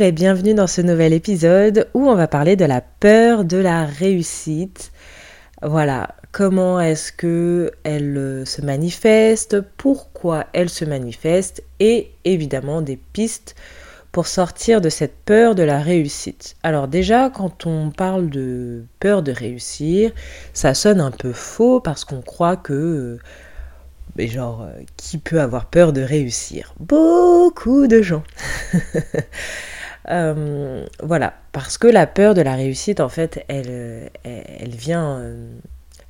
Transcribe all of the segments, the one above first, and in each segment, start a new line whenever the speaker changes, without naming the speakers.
et bienvenue dans ce nouvel épisode où on va parler de la peur de la réussite. Voilà, comment est-ce que elle euh, se manifeste, pourquoi elle se manifeste et évidemment des pistes pour sortir de cette peur de la réussite. Alors déjà, quand on parle de peur de réussir, ça sonne un peu faux parce qu'on croit que euh, mais genre, euh, qui peut avoir peur de réussir? Beaucoup de gens. Euh, voilà, parce que la peur de la réussite, en fait, elle, euh, vient...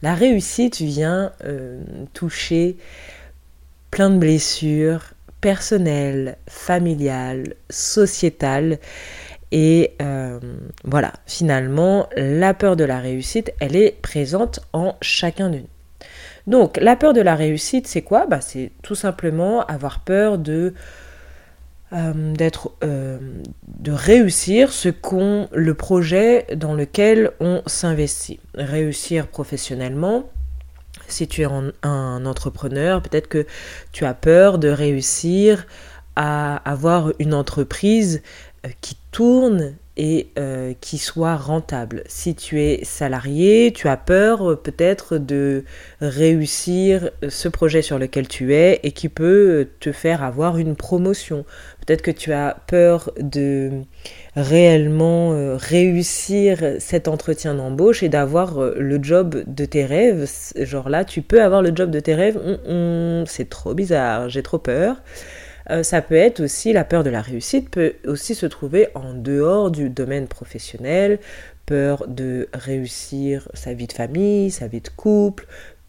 la réussite vient toucher plein de blessures personnelles, familiales, sociétales. Et voilà, finalement, la peur de la réussite, elle est présente en chacun de nous. Donc, la peur de la réussite, c'est quoi? Bah, C'est tout simplement avoir peur de euh, d'être euh, de réussir ce qu'on le projet dans lequel on s'investit. Réussir professionnellement si tu es un entrepreneur peut-être que tu as peur de réussir à avoir une entreprise euh, qui tourne et euh, qui soit rentable. Si tu es salarié, tu as peur euh, peut-être de réussir ce projet sur lequel tu es et qui peut te faire avoir une promotion. Peut-être que tu as peur de réellement euh, réussir cet entretien d'embauche et d'avoir le job de tes rêves. Genre là, tu peux avoir le job de tes rêves. c'est trop bizarre, j'ai trop peur. Euh, ça peut être aussi, la peur de la réussite peut aussi se trouver en dehors du domaine professionnel, peur de réussir sa vie de famille, sa vie de couple,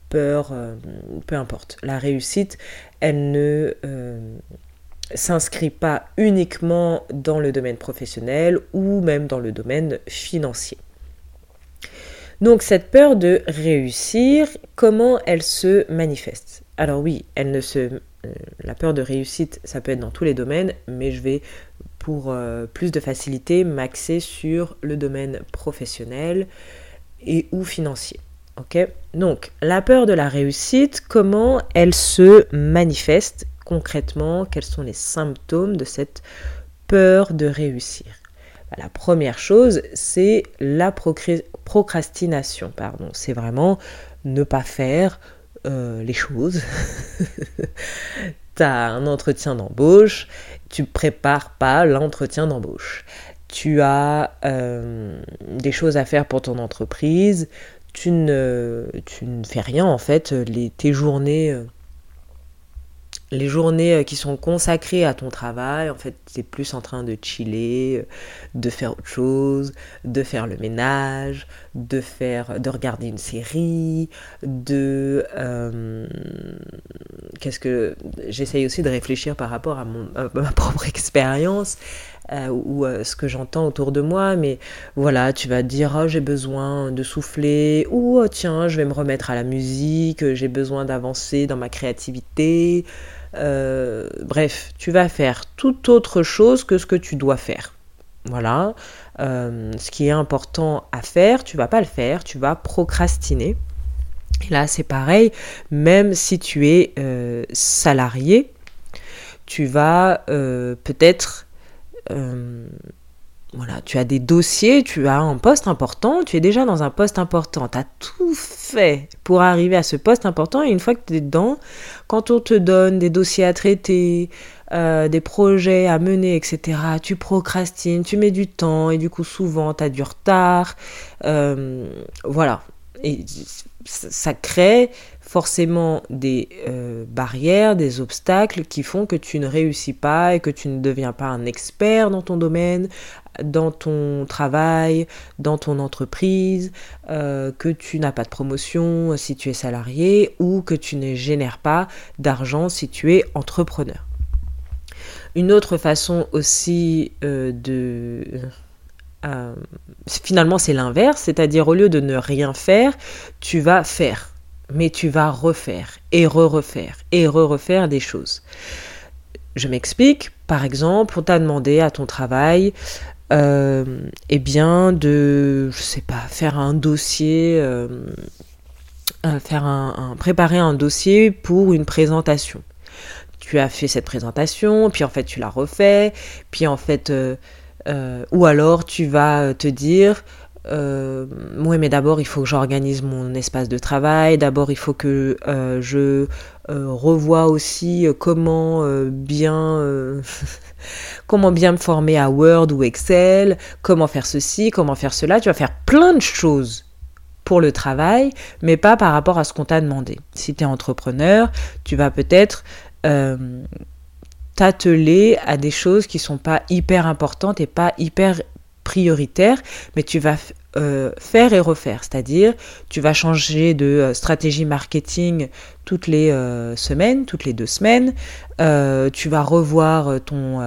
peur, euh, peu importe. La réussite, elle ne euh, s'inscrit pas uniquement dans le domaine professionnel ou même dans le domaine financier. Donc cette peur de réussir, comment elle se manifeste? Alors oui, elle ne se la peur de réussite, ça peut être dans tous les domaines, mais je vais, pour euh, plus de facilité, m'axer sur le domaine professionnel et ou financier. Ok? Donc, la peur de la réussite, comment elle se manifeste concrètement? Quels sont les symptômes de cette peur de réussir? Bah, La première chose, c'est la procrastination. Pardon. C'est vraiment ne pas faire euh, les choses. tu as un entretien d'embauche, tu prépares pas l'entretien d'embauche. Tu as euh, des choses à faire pour ton entreprise, tu ne, tu ne fais rien en fait, les, tes journées euh, les journées euh, qui sont consacrées à ton travail, en fait, tu es plus en train de chiller, euh, de faire autre chose, de faire le ménage, de faire, de regarder une série, de euh, qu'est-ce que j'essaye aussi de réfléchir par rapport à, mon, ma propre expérience. ou ce que j'entends autour de moi, mais voilà, tu vas dire oh, j'ai besoin de souffler, ou oh, tiens, je vais me remettre à la musique, j'ai besoin d'avancer dans ma créativité, euh, bref, tu vas faire tout autre chose que ce que tu dois faire. Voilà. Euh, ce qui est important à faire, tu vas pas le faire, tu vas procrastiner. Et là, c'est pareil, même si tu es euh, salarié, tu vas peut-être tu as des dossiers, tu as un poste important, tu es déjà dans un poste important, tu as tout fait pour arriver à ce poste important et une fois que tu es dedans, quand on te donne des dossiers à traiter, euh, des projets à mener, etc., tu procrastines, tu mets du temps et du coup souvent tu as du retard. Euh, voilà. Et ça crée forcément des euh, barrières, des obstacles qui font que tu ne réussis pas et que tu ne deviens pas un expert dans ton domaine, dans ton travail, dans ton entreprise, euh, que tu n'as pas de promotion si tu es salarié ou que tu ne génères pas d'argent si tu es entrepreneur. Une autre façon aussi euh, de... finalement c'est l'inverse, c'est-à-dire au lieu de ne rien faire, tu vas faire mais tu vas refaire et re-refaire et re-refaire des choses. Je m'explique, par exemple, on t'a demandé à ton travail, euh, eh bien, de, je sais pas, faire un dossier, euh, euh, faire un, préparer un dossier pour une présentation. Tu as fait cette présentation, puis en fait tu l'as refait, puis en fait, ou alors tu vas te dire, euh, oui, mais d'abord, il faut que j'organise mon espace de travail. D'abord, il faut que euh, je euh, revoie aussi comment bien comment bien me former à Word ou Excel, comment faire ceci, comment faire cela. Tu vas faire plein de choses pour le travail, mais pas par rapport à ce qu'on t'a demandé. Si tu es entrepreneur, tu vas peut-être t'atteler à des choses qui sont pas hyper importantes et pas hyper prioritaire, mais tu vas euh, faire et refaire. C'est-à-dire, tu vas changer de euh, stratégie marketing toutes les euh, semaines, toutes les deux semaines. tu vas revoir ton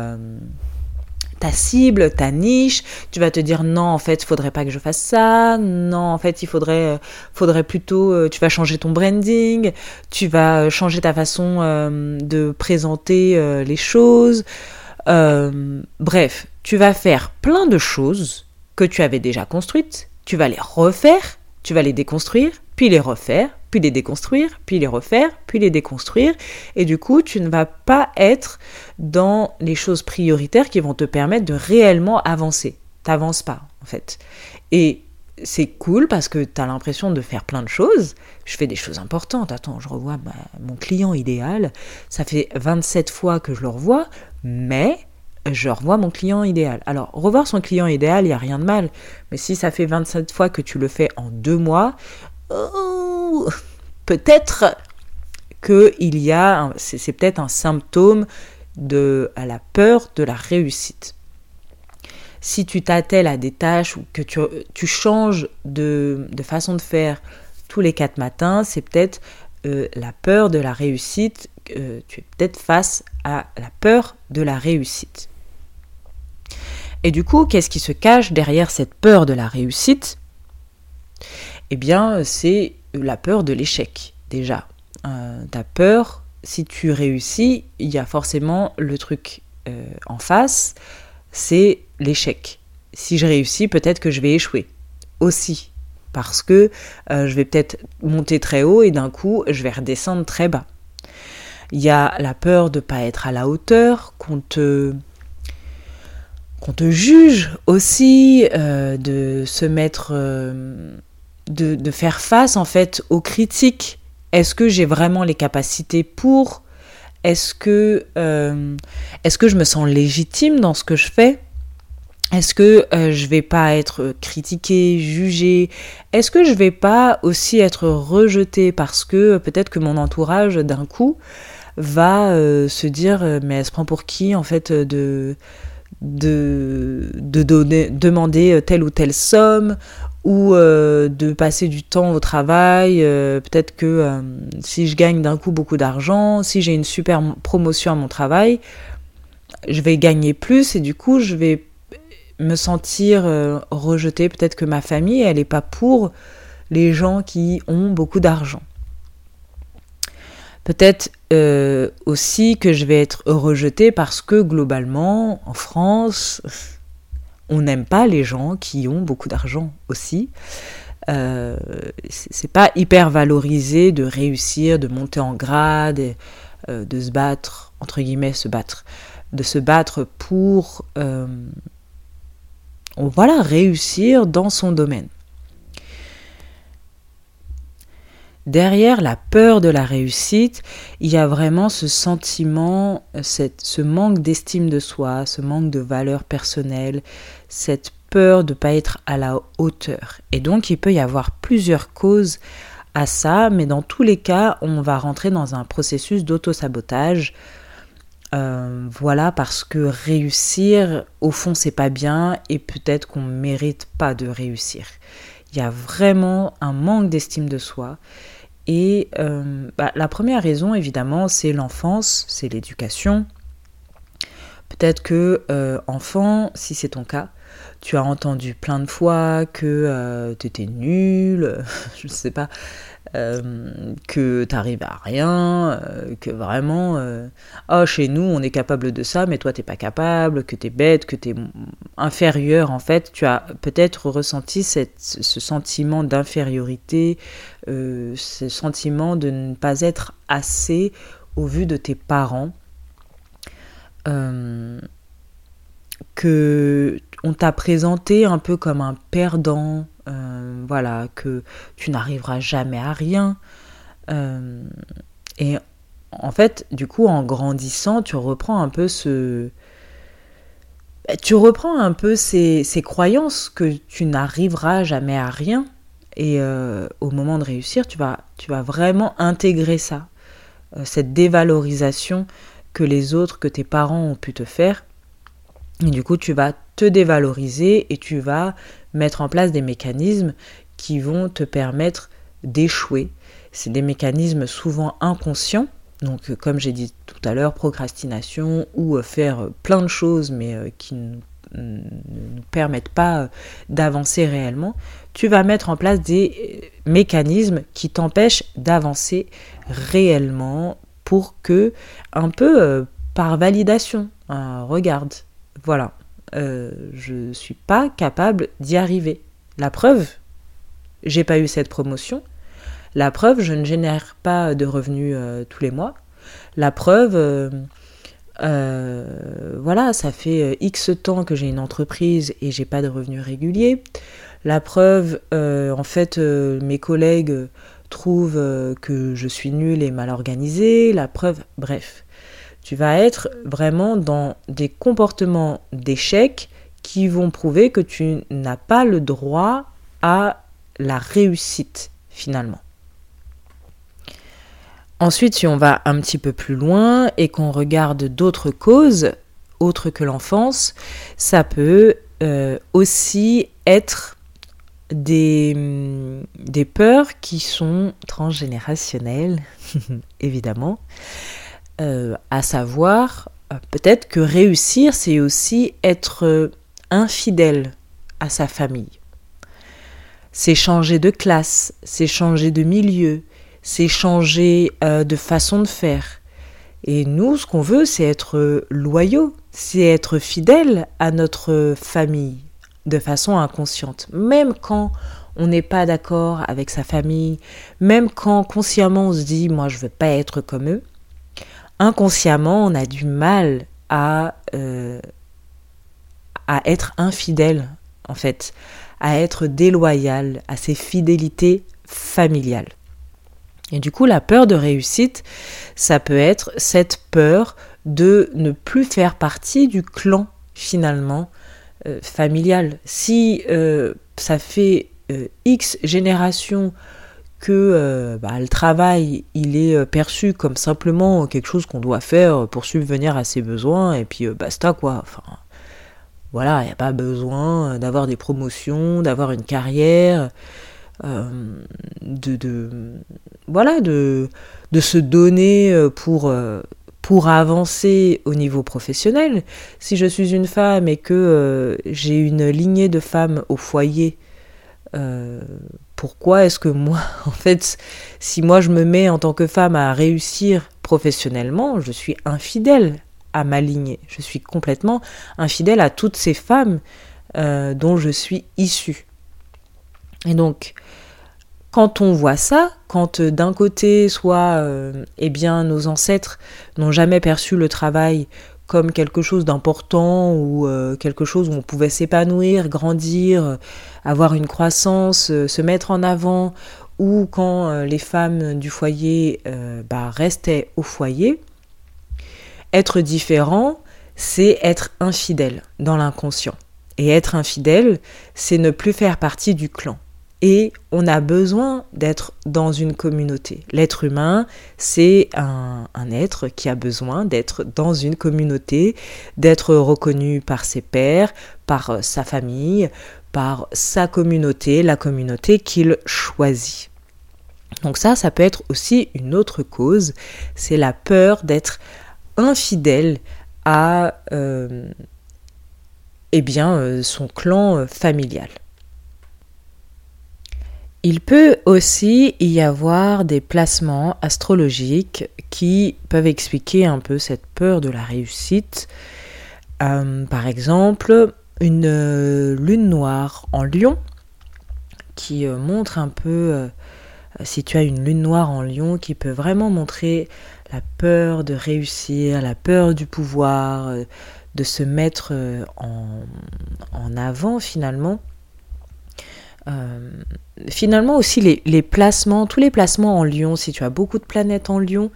ta cible, ta niche, tu vas te dire non en fait il faudrait pas que je fasse ça, non en fait il faudrait faudrait plutôt tu vas changer ton branding, tu vas changer ta façon de présenter les choses. bref, tu vas faire plein de choses que tu avais déjà construites, tu vas les refaire, tu vas les déconstruire, puis les refaire, puis les déconstruire, puis les refaire, puis les déconstruire. Et du coup, tu ne vas pas être dans les choses prioritaires qui vont te permettre de réellement avancer. T'avances pas, en fait. Et c'est cool parce que tu as l'impression de faire plein de choses. Je fais des choses importantes. Attends, je revois mon client idéal. Ça fait 27 fois que je le revois, mais je revois mon client idéal. Alors, revoir son client idéal, il n'y a rien de mal. Mais si ça fait 27 fois que tu le fais en deux mois, oh, peut-être qu'il y a, c'est peut-être un symptôme de la peur de la réussite. Si tu t'attelles à des tâches ou que tu, changes de, façon de faire tous les quatre matins, c'est peut-être euh, la peur de la réussite, euh, tu es peut-être face à la peur de la réussite. Et du coup, qu'est-ce qui se cache derrière cette peur de la réussite? Eh bien, c'est la peur de l'échec, déjà. Euh, peur, si tu réussis, il y a forcément le truc euh, en face, c'est l'échec. Si je réussis, peut-être que je vais échouer aussi, parce que euh, je vais peut-être monter très haut et d'un coup, je vais redescendre très bas. Il y a la peur de ne pas être à la hauteur, qu'on te qu'on te juge aussi, euh, de se mettre, euh, de, faire face en fait aux critiques. Est-ce que j'ai vraiment les capacités pour? Est-ce que, euh, est-ce que je me sens légitime dans ce que je fais? Est-ce que je vais pas être critiquée, jugée? Est-ce que je vais pas aussi être rejetée parce que peut-être que mon entourage d'un coup va se dire mais elle se prend pour qui en fait de demander telle ou telle somme? Ou euh, de passer du temps au travail. Euh, peut-être que euh, si je gagne d'un coup beaucoup d'argent, si j'ai une super promotion à mon travail, je vais gagner plus et du coup je vais me sentir rejetée. Peut-être que ma famille, elle n'est pas pour les gens qui ont beaucoup d'argent. Peut-être aussi que je vais être rejetée parce que globalement, en France, on n'aime pas les gens qui ont beaucoup d'argent aussi. Euh, c'est pas hyper valorisé de réussir, de monter en grade, euh, de se battre, entre guillemets, se battre, de se battre pour euh, voilà, réussir dans son domaine. Derrière la peur de la réussite, il y a vraiment ce sentiment, ce manque d'estime de soi, ce manque de valeur personnelle, cette peur de ne pas être à la hauteur. Et donc il peut y avoir plusieurs causes à ça, mais dans tous les cas, on va rentrer dans un processus d'auto-sabotage. Euh, voilà, parce que réussir, au fond, c'est pas bien et peut-être qu'on ne mérite pas de réussir. Il y a vraiment un manque d'estime de soi. Et euh, bah, la première raison, évidemment, c'est l'enfance, c'est l'éducation. Peut-être que euh, enfant, si c'est ton cas, tu as entendu plein de fois que euh, tu étais nul, je ne sais pas, euh, que tu à rien, euh, que vraiment, oh, chez nous, on est capable de ça, mais toi, tu n'es pas capable, que tu es bête, que tu es inférieur. En fait, tu as peut-être ressenti ce sentiment d'infériorité, ce sentiment de ne pas être assez au vu de tes parents. que on t'a présenté un peu comme un perdant, euh, voilà, que tu n'arriveras jamais à rien. Euh, et en fait, du coup, en grandissant, tu reprends un peu ce... Tu reprends un peu ces, croyances que tu n'arriveras jamais à rien. Et euh, au moment de réussir, tu vas, tu vas vraiment intégrer ça, cette dévalorisation que les autres, que tes parents ont pu te faire. Et du coup, tu vas te dévaloriser et tu vas mettre en place des mécanismes qui vont te permettre d'échouer. C'est des mécanismes souvent inconscients, donc euh, comme j'ai dit tout à l'heure, procrastination ou euh, faire plein de choses mais euh, qui ne nous permettent pas d'avancer réellement, tu vas mettre en place des mécanismes qui t'empêchent d'avancer réellement pour que, un peu par validation, regarde, voilà, euh, je ne suis pas capable d'y arriver. La preuve, j'ai pas eu cette promotion. La preuve, je ne génère pas de revenus euh, tous les mois. La preuve, euh, voilà, ça fait X temps que j'ai une entreprise et j'ai pas de revenus réguliers. La preuve, en fait, mes collègues trouvent que je suis nulle et mal organisée. La preuve, bref tu vas être vraiment dans des comportements d'échec qui vont prouver que tu n'as pas le droit à la réussite finalement. Ensuite, si on va un petit peu plus loin et qu'on regarde d'autres causes autres que l'enfance, ça peut euh, aussi être des, des peurs qui sont transgénérationnelles, évidemment. Euh, à savoir euh, peut-être que réussir, c'est aussi être euh, infidèle à sa famille. C'est changer de classe, c'est changer de milieu, c'est changer de façon de faire. Et nous, ce qu'on veut, c'est être loyaux, c'est être fidèle à notre famille de façon inconsciente. Même quand on n'est pas d'accord avec sa famille, même quand consciemment on se dit moi je veux pas être comme eux, inconsciemment, on a du mal à, euh, à être infidèle, en fait, à être déloyal, à ses fidélités familiales. Et du coup, la peur de réussite, ça peut être cette peur de ne plus faire partie du clan, finalement, euh, familial. Si euh, ça fait X générations que euh, bah, le travail, il est euh, perçu comme simplement quelque chose qu'on doit faire pour subvenir à ses besoins, et puis euh, basta quoi. Enfin, voilà, il n'y a pas besoin d'avoir des promotions, d'avoir une carrière, de, voilà, de, de se donner pour, pour avancer au niveau professionnel. Si je suis une femme et que j'ai une lignée de femmes au foyer, pourquoi est-ce que moi, en fait, si moi je me mets en tant que femme à réussir professionnellement, je suis infidèle à ma lignée. Je suis complètement infidèle à toutes ces femmes euh, dont je suis issue. Et donc, quand on voit ça, quand euh, d'un côté, soit, euh, eh bien, nos ancêtres n'ont jamais perçu le travail quelque chose d'important ou euh, quelque chose où on pouvait s'épanouir, grandir, avoir une croissance, euh, se mettre en avant, ou quand les femmes du foyer bah, restaient au foyer. Être différent, c'est être infidèle dans l'inconscient. Et être infidèle, c'est ne plus faire partie du clan. Et on a besoin d'être dans une communauté. L'être humain, c'est un, être qui a besoin d'être dans une communauté, d'être reconnu par ses pairs, par euh, sa famille, par sa communauté, la communauté qu'il choisit. Donc ça, ça peut être aussi une autre cause, c'est la peur d'être infidèle à euh, eh bien, euh, son clan familial. Il peut aussi y avoir des placements astrologiques qui peuvent expliquer un peu cette peur de la réussite. par exemple, une lune noire en lion qui montre un peu, si tu as une lune noire en lion, qui peut vraiment montrer la peur de réussir, la peur du pouvoir, euh, de se mettre euh, en, avant finalement. Euh, finalement aussi les, placements, tous les placements en lion, si tu as beaucoup de planètes en lion,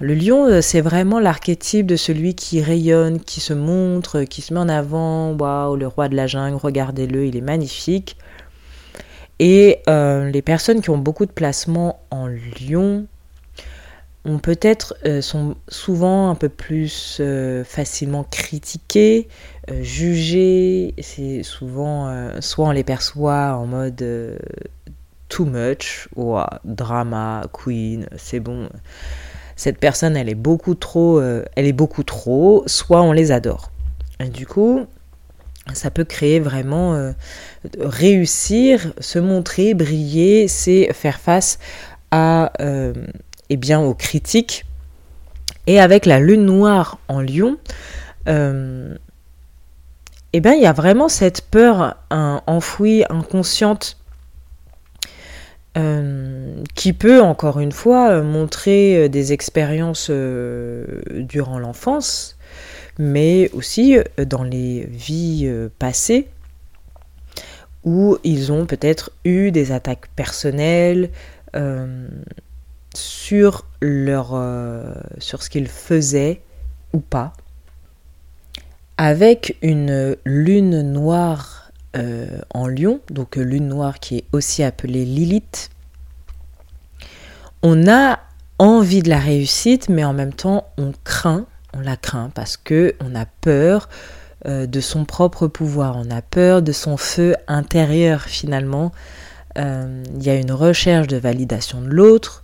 le lion c'est vraiment l'archétype de celui qui rayonne, qui se montre, qui se met en avant, waouh, le roi de la jungle, regardez-le, il est magnifique. Et les personnes qui ont beaucoup de placements en lion, ont peut-être euh, sont souvent un peu plus euh, facilement critiqués, euh, jugés. C'est souvent soit on les perçoit en mode too much ou drama queen, c'est bon. Cette personne, elle est beaucoup trop, elle est beaucoup trop. Soit on les adore. Du coup, ça peut créer vraiment réussir, se montrer, briller, c'est faire face à et bien, aux critiques. Et avec la lune noire en lion, euh, eh bien, il y a vraiment cette peur enfouie, inconsciente, euh, qui peut, encore une fois, montrer des expériences euh, durant l'enfance, mais aussi dans les vies passées, où ils ont peut-être eu des attaques personnelles, sur, leur, euh, sur ce qu'ils faisaient ou pas. Avec une lune noire euh, en lion, donc lune noire qui est aussi appelée Lilith, on a envie de la réussite, mais en même temps on craint, on la craint parce que on a peur euh, de son propre pouvoir, on a peur de son feu intérieur finalement. Il y a une recherche de validation de l'autre,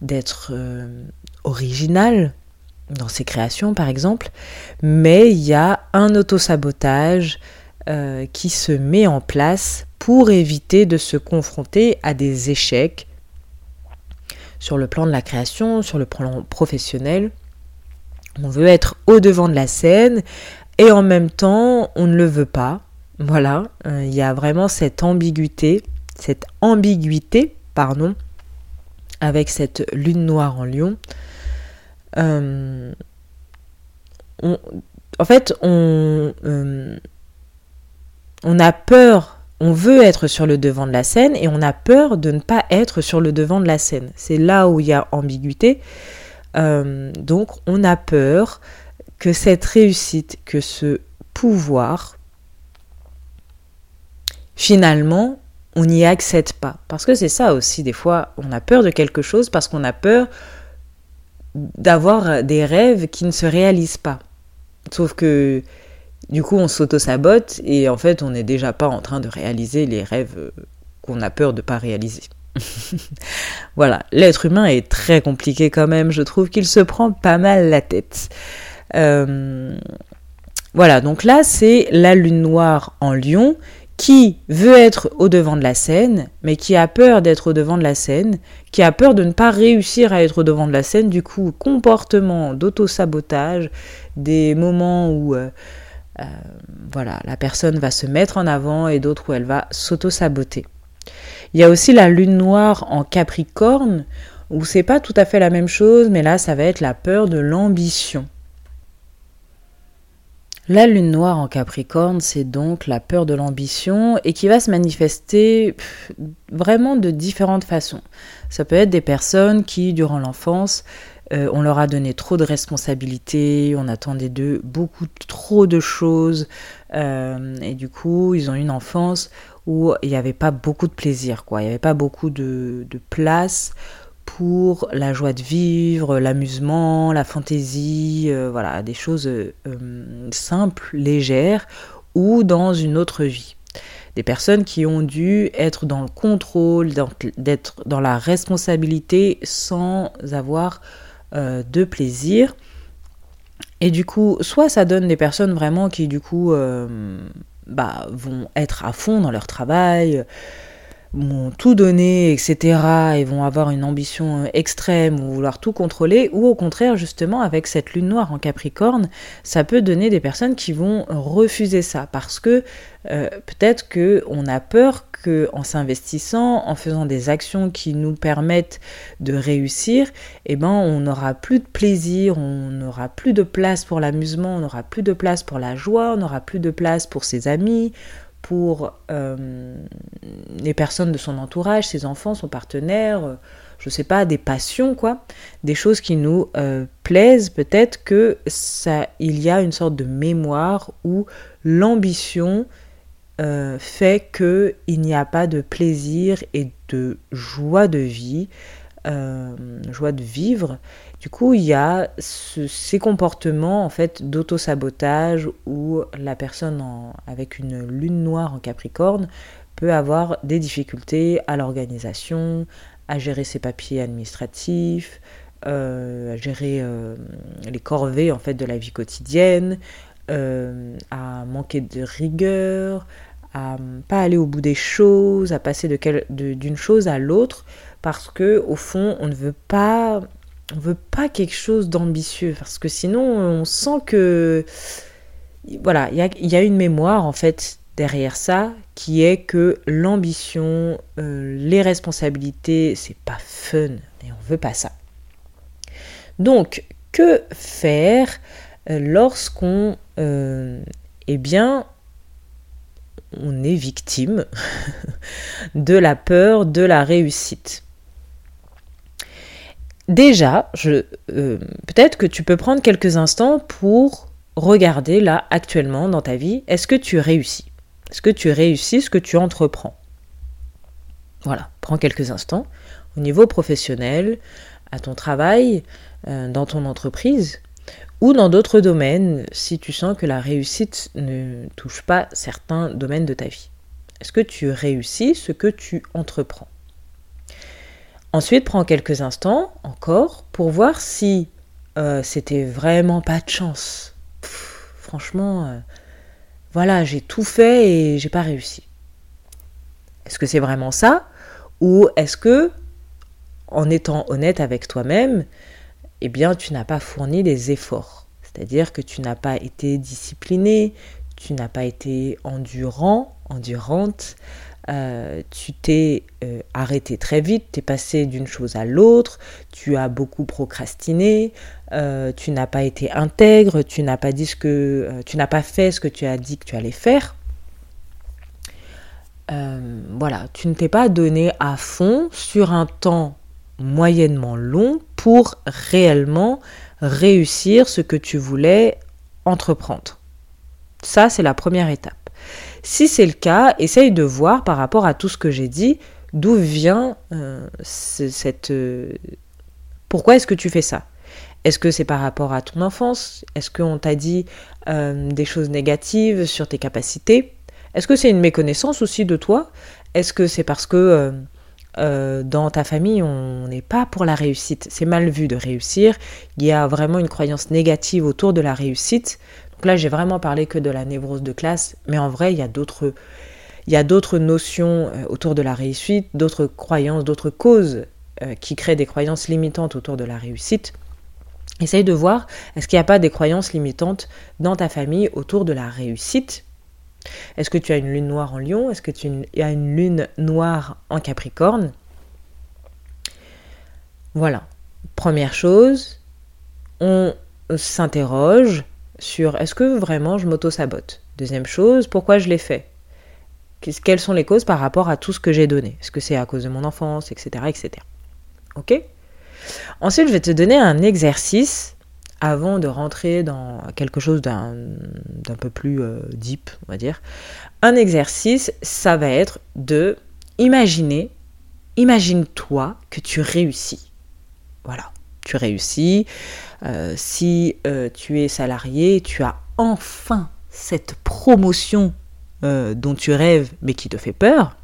d'être euh, original dans ses créations par exemple, mais il y a un autosabotage euh, qui se met en place pour éviter de se confronter à des échecs sur le plan de la création, sur le plan professionnel. On veut être au devant de la scène et en même temps on ne le veut pas. Voilà, euh, il y a vraiment cette ambiguïté, cette ambiguïté, pardon, avec cette lune noire en lion, euh, en fait, on, euh, on a peur, on veut être sur le devant de la scène et on a peur de ne pas être sur le devant de la scène. C'est là où il y a ambiguïté. Euh, donc, on a peur que cette réussite, que ce pouvoir, finalement, on n'y accède pas. Parce que c'est ça aussi, des fois, on a peur de quelque chose parce qu'on a peur d'avoir des rêves qui ne se réalisent pas. Sauf que du coup, on s'auto-sabote et en fait, on n'est déjà pas en train de réaliser les rêves qu'on a peur de ne pas réaliser. voilà, l'être humain est très compliqué quand même, je trouve qu'il se prend pas mal la tête. Euh, voilà, donc là, c'est la lune noire en lion qui veut être au devant de la scène, mais qui a peur d'être au devant de la scène, qui a peur de ne pas réussir à être au devant de la scène, du coup, comportement d'auto-sabotage, des moments où euh, euh, voilà, la personne va se mettre en avant et d'autres où elle va s'auto-saboter. Il y a aussi la lune noire en Capricorne, où c'est pas tout à fait la même chose, mais là, ça va être la peur de l'ambition. La lune noire en Capricorne, c'est donc la peur de l'ambition et qui va se manifester vraiment de différentes façons. Ça peut être des personnes qui, durant l'enfance, euh, on leur a donné trop de responsabilités, on attendait d'eux beaucoup trop de choses, euh, et du coup, ils ont une enfance où il n'y avait pas beaucoup de plaisir, quoi. Il n'y avait pas beaucoup de, de place pour la joie de vivre, l'amusement, la fantaisie, euh, voilà, des choses euh, simples, légères, ou dans une autre vie. Des personnes qui ont dû être dans le contrôle, d'être dans la responsabilité sans avoir euh, de plaisir. Et du coup, soit ça donne des personnes vraiment qui du coup bah, vont être à fond dans leur travail, vont tout donner, etc., et vont avoir une ambition euh, extrême ou vouloir tout contrôler, ou au contraire, justement, avec cette lune noire en Capricorne, ça peut donner des personnes qui vont refuser ça, parce que euh, peut-être qu'on a peur qu'en s'investissant, en faisant des actions qui nous permettent de réussir, eh ben, on n'aura plus de plaisir, on n'aura plus de place pour l'amusement, on n'aura plus de place pour la joie, on n'aura plus de place pour ses amis, pour euh, les personnes de son entourage, ses enfants, son partenaire, euh, je sais pas, des passions, quoi, des choses qui nous euh, plaisent, peut-être que ça, il y a une sorte de mémoire où l'ambition fait que il n'y a pas de plaisir et de joie de vie, joie de vivre, du coup, il y a ces comportements en fait d'auto-sabotage où la personne avec une lune noire en Capricorne peut avoir des difficultés à l'organisation, à gérer ses papiers administratifs, euh, à gérer euh, les corvées en fait de la vie quotidienne, euh, à manquer de rigueur, à pas aller au bout des choses, à passer d'une chose à l'autre parce que au fond on ne veut pas on veut pas quelque chose d'ambitieux parce que sinon on sent que voilà, il y a, une mémoire en fait derrière ça qui est que l'ambition, euh, les responsabilités, c'est pas fun et on veut pas ça. Donc, que faire euh, lorsqu'on euh, eh bien on est victime de la peur de la réussite? Déjà, euh, peut-être que tu peux prendre quelques instants pour regarder là actuellement dans ta vie, est-ce que tu réussis? Est-ce que tu réussis ce que tu entreprends? Voilà, prends quelques instants. Au niveau professionnel, à ton travail, euh, dans ton entreprise, ou dans d'autres domaines, si tu sens que la réussite ne touche pas certains domaines de ta vie. Est-ce que tu réussis ce que tu entreprends? Ensuite, prends quelques instants encore pour voir si euh, c'était vraiment pas de chance. franchement, euh, voilà, j'ai tout fait et j'ai pas réussi. Est-ce que c'est vraiment ça Ou est-ce que, en étant honnête avec toi-même, eh bien, tu n'as pas fourni les efforts? C'est-à-dire que tu n'as pas été discipliné, tu n'as pas été endurant, endurante, euh, tu t'es euh, arrêté très vite, tu es passé d'une chose à l'autre, tu as beaucoup procrastiné, euh, tu n'as pas été intègre, tu n'as pas dit ce que tu n'as pas fait ce que tu as dit que tu allais faire. voilà, tu ne t'es pas donné à fond sur un temps moyennement long pour réellement réussir ce que tu voulais entreprendre. Ça, c'est la première étape. Si c'est le cas, essaye de voir par rapport à tout ce que j'ai dit, d'où vient euh, cette... Euh, pourquoi est-ce que tu fais ça? Est-ce que c'est par rapport à ton enfance? Est-ce qu'on t'a dit euh, des choses négatives sur tes capacités? Est-ce que c'est une méconnaissance aussi de toi? Est-ce que c'est parce que dans ta famille, on n'est pas pour la réussite? C'est mal vu de réussir. Il y a vraiment une croyance négative autour de la réussite. Donc là, j'ai vraiment parlé que de la névrose de classe, mais en vrai, il y a d'autres, il y a d'autres notions euh, autour de la réussite, d'autres croyances, d'autres causes euh, qui créent des croyances limitantes autour de la réussite. Essaye de voir, est-ce qu'il n'y a pas des croyances limitantes dans ta famille autour de la réussite? Est-ce que tu as une lune noire en lion? Est-ce que tu as une lune noire en capricorne? Voilà. Première chose, on s'interroge sur est-ce que vraiment je m'auto-sabote? Deuxième chose, pourquoi je l'ai fait? Quelles sont les causes par rapport à tout ce que j'ai donné? Est-ce que c'est à cause de mon enfance, etc. etc. Ok? Ensuite, je vais te donner un exercice avant de rentrer dans quelque chose d'un peu plus euh, deep, on va dire. Un exercice, ça va être de imaginer, imagine-toi que tu réussis. Voilà, tu réussis. Euh, si euh, tu es salarié, tu as enfin cette promotion dont tu rêves mais qui te fait peur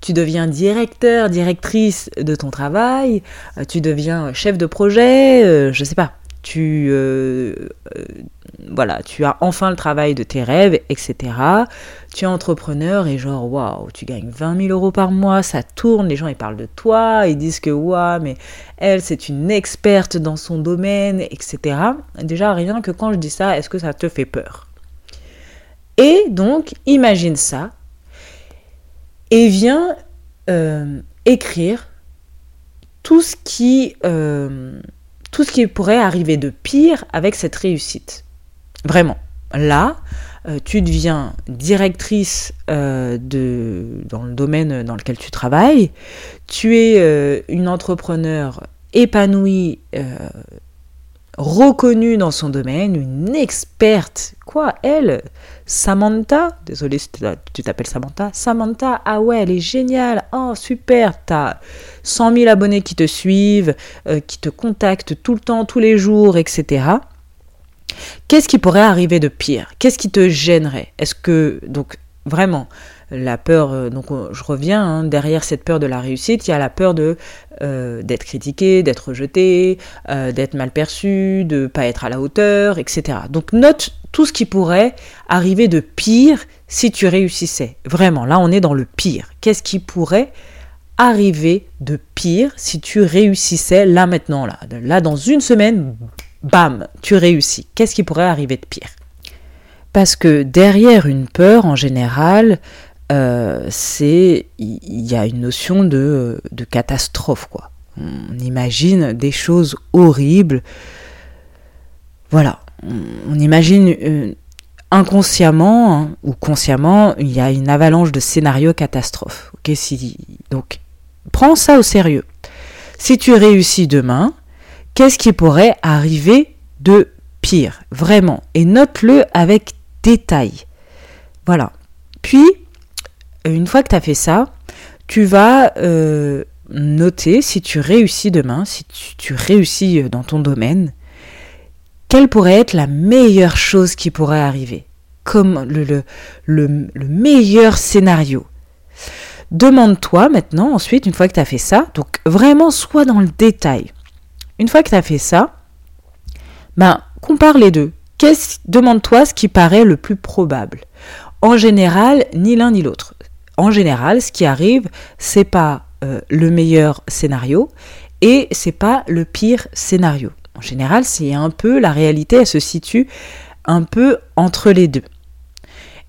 tu deviens directeur, directrice de ton travail, euh, tu deviens chef de projet, euh, je sais pas. Tu, euh, voilà, tu as enfin le travail de tes rêves, etc. Tu es entrepreneur et genre, waouh, tu gagnes 20 000 euros par mois, ça tourne, les gens ils parlent de toi, ils disent que waouh, mais elle c'est une experte dans son domaine, etc. Déjà, rien que quand je dis ça, est-ce que ça te fait peur? Et donc, imagine ça, et vient euh, écrire tout ce, qui, euh, tout ce qui pourrait arriver de pire avec cette réussite. Vraiment. Là, euh, tu deviens directrice de, dans le domaine dans lequel tu travailles, tu es une entrepreneur épanouie reconnue dans son domaine, une experte. Quoi, elle? Samantha? Désolée tu t'appelles Samantha? Samantha, ah ouais, elle est géniale. Oh, super. T'as 100 000 abonnés qui te suivent, euh, qui te contactent tout le temps, tous les jours, etc. Qu'est-ce qui pourrait arriver de pire? Qu'est-ce qui te gênerait? Est-ce que, donc, vraiment, la peur, euh, donc je reviens, hein, derrière cette peur de la réussite, il y a la peur de euh, d'être critiqué, d'être rejeté, euh, d'être mal perçu, de pas être à la hauteur, etc. Donc note tout ce qui pourrait arriver de pire si tu réussissais. Vraiment, là on est dans le pire. Qu'est-ce qui pourrait arriver de pire si tu réussissais là maintenant, là, là dans une semaine, bam, tu réussis. Qu'est-ce qui pourrait arriver de pire? Parce que derrière une peur, en général, euh, c'est il y, a une notion de, de, catastrophe quoi. On imagine des choses horribles. Voilà, on, imagine euh, inconsciemment hein, ou consciemment, il y a une avalanche de scénarios catastrophes. Donc prends ça au sérieux. Si tu réussis demain, qu'est-ce qui pourrait arriver de pire, vraiment, et note-le avec détail. Voilà. Puis une fois que tu as fait ça, tu vas euh, noter si tu réussis demain, si tu, réussis dans ton domaine, quelle pourrait être la meilleure chose qui pourrait arriver, comme le, le, meilleur scénario. Demande-toi maintenant, ensuite, une fois que tu as fait ça, donc vraiment sois dans le détail. Une fois que tu as fait ça, ben, compare les deux. Demande-toi ce qui paraît le plus probable. En général, ni l'un ni l'autre en général, ce qui arrive, c'est pas euh, le meilleur scénario et c'est pas le pire scénario. En général, c'est un peu la réalité, elle se situe un peu entre les deux.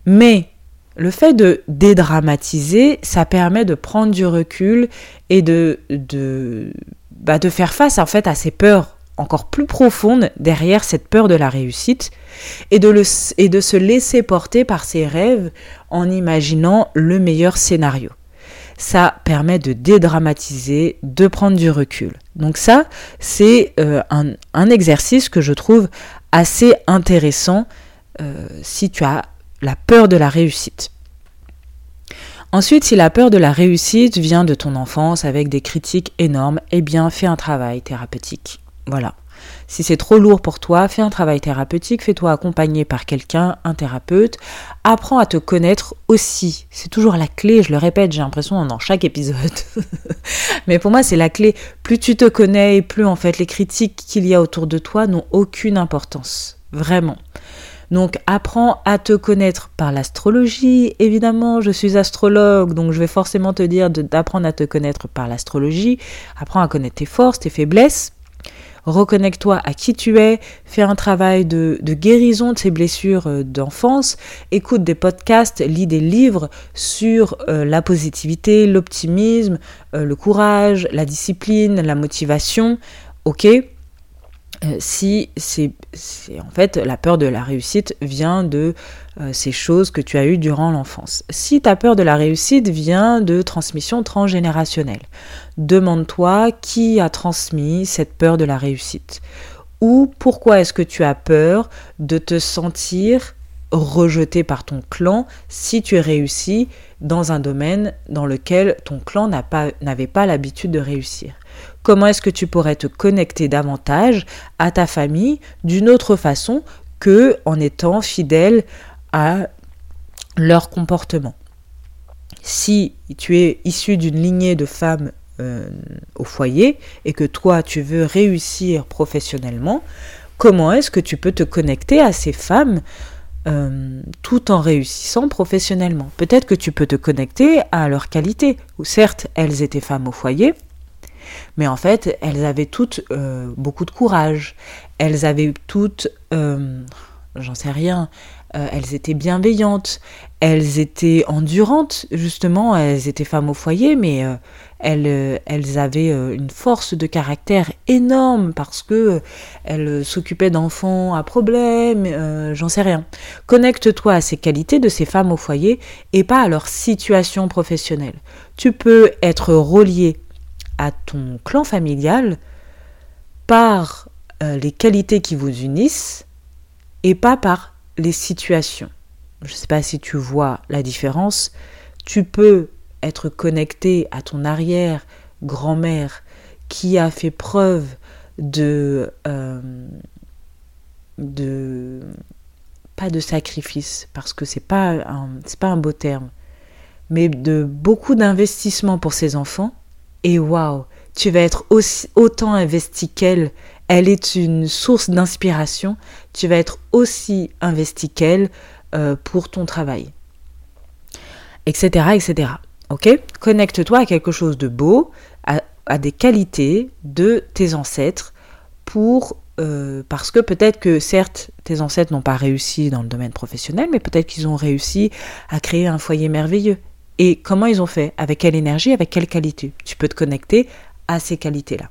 Mais le fait de dédramatiser, ça permet de prendre du recul et de, de, bah, faire face en fait à ces peurs encore plus profondes derrière cette peur de la réussite et de, le, et de se laisser porter par ses rêves en imaginant le meilleur scénario. Ça permet de dédramatiser, de prendre du recul. Donc ça, c'est euh, un, exercice que je trouve assez intéressant euh, si tu as la peur de la réussite. Ensuite, si la peur de la réussite vient de ton enfance avec des critiques énormes, eh bien fais un travail thérapeutique. Voilà. Si c'est trop lourd pour toi, fais un travail thérapeutique, fais-toi accompagner par quelqu'un, un thérapeute. Apprends à te connaître aussi. C'est toujours la clé, je le répète, j'ai l'impression dans chaque épisode. Mais pour moi, c'est la clé. Plus tu te connais plus en fait les critiques qu'il y a autour de toi n'ont aucune importance. Vraiment. Donc apprends à te connaître par l'astrologie. Évidemment, je suis astrologue, donc je vais forcément te dire d'apprendre à te connaître par l'astrologie. Apprends à connaître tes forces, tes faiblesses reconnecte-toi à qui tu es, fais un travail de, guérison de ces blessures euh, d'enfance, écoute des podcasts, lis des livres sur euh, la positivité, l'optimisme, euh, le courage, la discipline, la motivation, ok? Euh, si c'est en fait la peur de la réussite vient de euh, ces choses que tu as eues durant l'enfance. Si ta peur de la réussite vient de transmission transgénérationnelle, demande-toi qui a transmis cette peur de la réussite ou pourquoi est-ce que tu as peur de te sentir rejeté par ton clan si tu es réussi dans un domaine dans lequel ton clan n'avait pas l'habitude de réussir? Comment est-ce que tu pourrais te connecter davantage à ta famille d'une autre façon que en étant fidèle à leur comportement? Si tu es issu d'une lignée de femmes euh, au foyer et que toi tu veux réussir professionnellement, comment est-ce que tu peux te connecter à ces femmes euh, tout en réussissant professionnellement? Peut-être que tu peux te connecter à leur qualité, ou certes elles étaient femmes au foyer, mais en fait, elles avaient toutes euh, beaucoup de courage. Elles avaient toutes, euh, j'en sais rien, euh, elles étaient bienveillantes. Elles étaient endurantes, justement. Elles étaient femmes au foyer, mais elles, elles avaient une force de caractère énorme parce que elles s'occupaient d'enfants à problème, j'en sais rien. Connecte-toi à ces qualités de ces femmes au foyer et pas à leur situation professionnelle. Tu peux être relié ton clan familial par euh, les qualités qui vous unissent et pas par les situations. Je ne sais pas si tu vois la différence. Tu peux être connecté à ton arrière-grand-mère qui a fait preuve de, euh, de pas de sacrifice parce que c'est pas pas un beau terme mais de beaucoup d'investissement pour ses enfants et waouh, tu vas être aussi, autant investi qu'elle. Elle est une source d'inspiration. Tu vas être aussi investi qu'elle euh, pour ton travail. Etc. etc. Ok? Connecte-toi à quelque chose de beau, à, des qualités de tes ancêtres pour euh, parce que peut-être que certes tes ancêtres n'ont pas réussi dans le domaine professionnel, mais peut-être qu'ils ont réussi à créer un foyer merveilleux. Et comment ils ont fait? Avec quelle énergie Avec quelle qualité? Tu peux te connecter à ces qualités-là.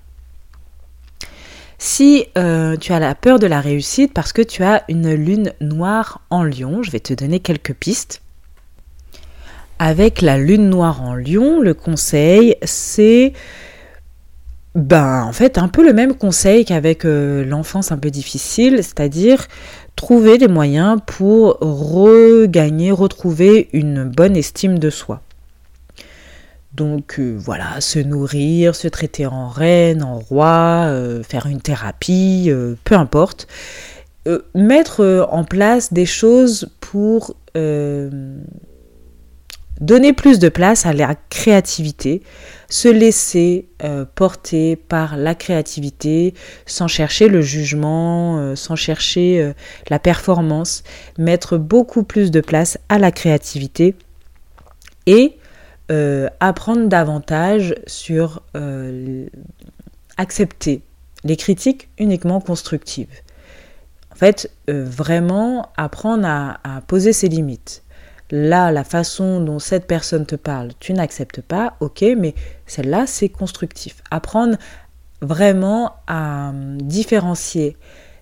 Si euh, tu as la peur de la réussite parce que tu as une lune noire en lion, je vais te donner quelques pistes. Avec la lune noire en lion, le conseil, c'est ben, en fait, un peu le même conseil qu'avec euh, l'enfance un peu difficile, c'est-à-dire trouver des moyens pour regagner, retrouver une bonne estime de soi. Donc euh, voilà, se nourrir, se traiter en reine, en roi, euh, faire une thérapie, euh, peu importe. mettre en place des choses pour donner plus de place à la créativité, se laisser euh, porter par la créativité sans chercher le jugement, euh, sans chercher euh, la performance, mettre beaucoup plus de place à la créativité et apprendre davantage sur accepter les critiques uniquement constructives. En fait, vraiment apprendre à poser ses limites là, la façon dont cette personne te parle, tu n'acceptes pas, ok, mais celle-là, c'est constructif. Apprendre vraiment à hum, différencier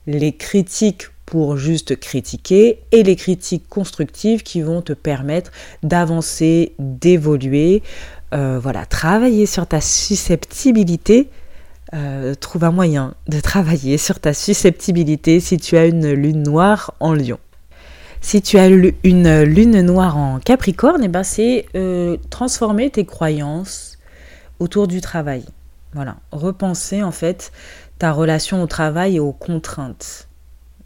les critiques pour juste critiquer et les critiques constructives qui vont te permettre d'avancer, d'évoluer. Euh, voilà, travailler sur ta susceptibilité. Euh, trouve un moyen de travailler sur ta susceptibilité si tu as une lune noire en lion. Si tu as une lune noire en Capricorne, eh ben c'est euh, transformer tes croyances autour du travail. Voilà, repenser en fait ta relation au travail et aux contraintes.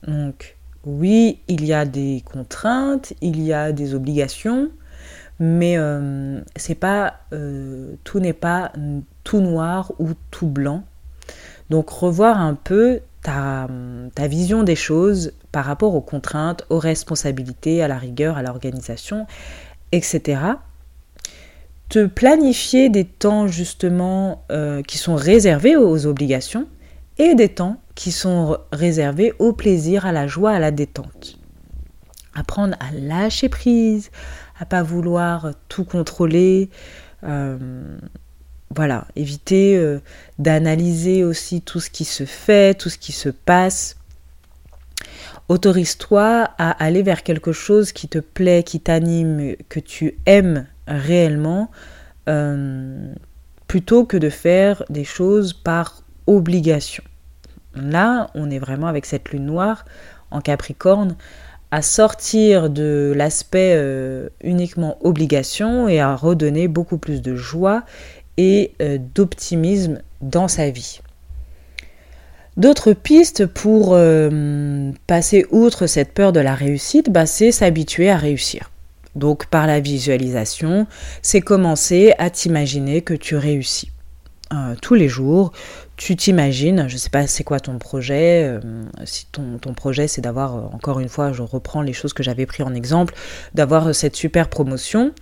Donc oui, il y a des contraintes, il y a des obligations, mais euh, c'est pas euh, tout n'est pas tout noir ou tout blanc. Donc revoir un peu ta, ta vision des choses par rapport aux contraintes, aux responsabilités, à la rigueur, à l'organisation, etc. Te planifier des temps justement euh, qui sont réservés aux obligations et des temps qui sont réservés au plaisir, à la joie, à la détente. Apprendre à lâcher prise, à pas vouloir tout contrôler. Euh, voilà, éviter euh, d'analyser aussi tout ce qui se fait, tout ce qui se passe. Autorise-toi à aller vers quelque chose qui te plaît, qui t'anime, que tu aimes réellement, euh, plutôt que de faire des choses par obligation. Là, on est vraiment avec cette lune noire en Capricorne à sortir de l'aspect euh, uniquement obligation et à redonner beaucoup plus de joie euh, d'optimisme dans sa vie. D'autres pistes pour euh, passer outre cette peur de la réussite, bah, c'est s'habituer à réussir. Donc par la visualisation, c'est commencer à t'imaginer que tu réussis. tous les jours, tu t'imagines, je ne sais pas c'est quoi ton projet, euh, si ton, ton projet c'est d'avoir, euh, encore une fois, je reprends les choses que j'avais pris en exemple, d'avoir euh, cette super promotion,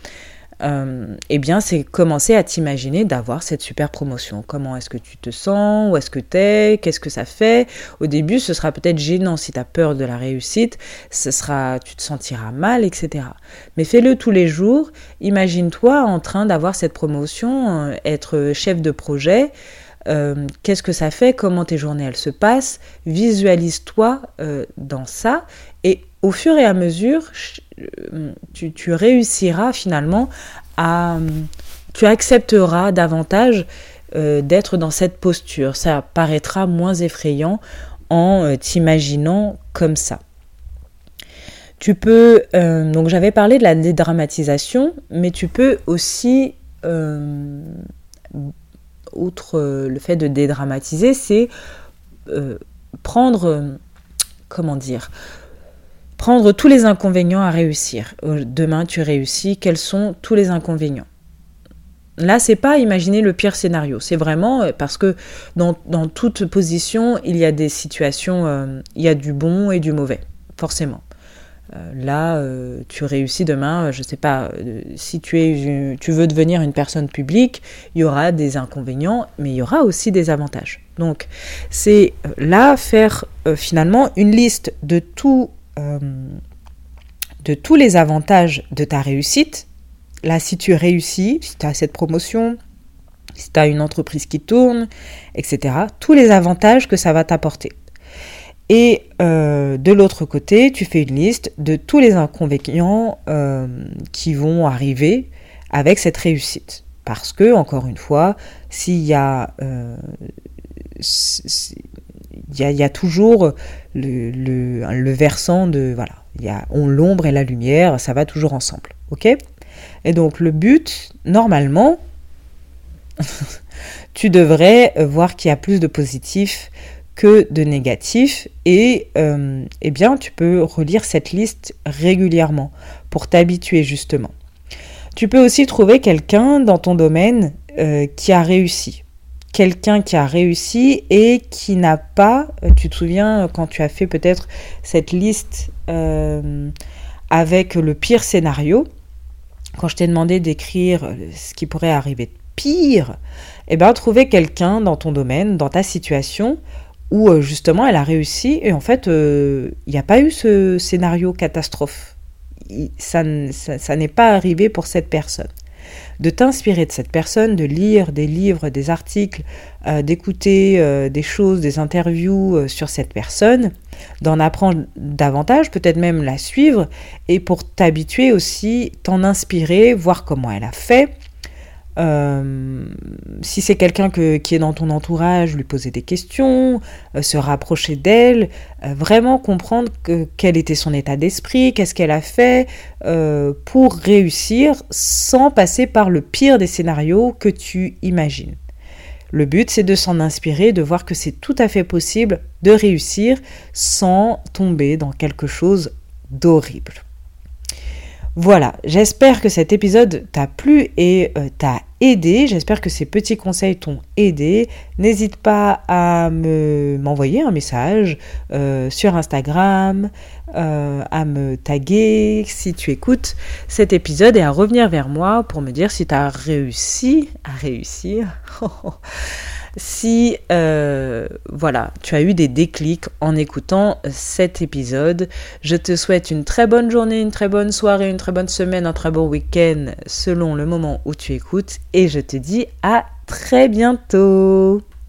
eh bien c'est commencer à t'imaginer d'avoir cette super promotion. Comment est-ce que tu te sens, où est-ce que tu es, qu'est-ce que ça fait? Au début ce sera peut-être gênant si tu as peur de la réussite, ce sera, tu te sentiras mal, etc. Mais fais-le tous les jours, imagine-toi en train d'avoir cette promotion, être chef de projet. Euh, qu'est-ce que ça fait, comment tes journées elles se passent, visualise-toi euh, dans ça et au fur et à mesure, euh, tu, réussiras finalement à... Tu accepteras davantage d'être dans cette posture. Ça paraîtra moins effrayant en t'imaginant comme ça. Tu peux, donc j'avais parlé de la dédramatisation, mais tu peux aussi outre euh, le fait de dédramatiser, c'est euh, prendre, euh, comment dire, prendre tous les inconvénients à réussir. Demain, tu réussis, quels sont tous les inconvénients? Là, c'est pas imaginer le pire scénario. C'est vraiment parce que dans, toute position, il y a des situations, il y a du bon et du mauvais, forcément. Euh, là, euh, tu réussis demain, euh, je ne sais pas, si tu, es, tu veux devenir une personne publique, il y aura des inconvénients, mais il y aura aussi des avantages. Donc, c'est là faire finalement une liste de, tout, de tous les avantages de ta réussite. Là, si tu réussis, si tu as cette promotion, si tu as une entreprise qui tourne, etc., tous les avantages que ça va t'apporter. Et euh, de l'autre côté, tu fais une liste de tous les inconvénients euh, qui vont arriver avec cette réussite. Parce que, encore une fois, s'il y a... Euh, y, a, toujours le, versant de voilà il y a l'ombre et la lumière ça va toujours ensemble ok? Et donc le but normalement tu devrais voir qu'il y a plus de positifs que de négatifs et euh, eh bien tu peux relire cette liste régulièrement pour t'habituer justement. Tu peux aussi trouver quelqu'un dans ton domaine euh, qui a réussi. Quelqu'un qui a réussi et qui n'a pas, euh, tu te souviens quand tu as fait peut-être cette liste avec le pire scénario, quand je t'ai demandé d'écrire ce qui pourrait arriver de pire, eh bien trouver quelqu'un dans ton domaine, dans ta situation, où euh, justement elle a réussi et en fait euh, il n'y a pas eu ce scénario catastrophe. Ça, ça, n'est pas arrivé pour cette personne. De t'inspirer de cette personne, de lire des livres, des articles, euh, d'écouter des choses, des interviews sur cette personne, d'en apprendre davantage, peut-être même la suivre, et pour t'habituer aussi, t'en inspirer, voir comment elle a fait, euh, si c'est quelqu'un qui est dans ton entourage, lui poser des questions, euh, se rapprocher d'elle, euh, vraiment comprendre quel était son état d'esprit, qu'est-ce qu'elle a fait pour réussir sans passer par le pire des scénarios que tu imagines. Le but, c'est de s'en inspirer, de voir que c'est tout à fait possible de réussir sans tomber dans quelque chose d'horrible. Voilà, j'espère que cet épisode t'a plu et t'a aidé. J'espère que ces petits conseils t'ont aidé. N'hésite pas à me m'envoyer un message euh, sur Instagram, euh, à me taguer si tu écoutes cet épisode et à revenir vers moi pour me dire si tu as réussi à réussir. si euh, voilà, tu as eu des déclics en écoutant cet épisode. Je te souhaite une très bonne journée, une très bonne soirée, une très bonne semaine, un très bon week-end selon le moment où tu écoutes et je te dis à très bientôt.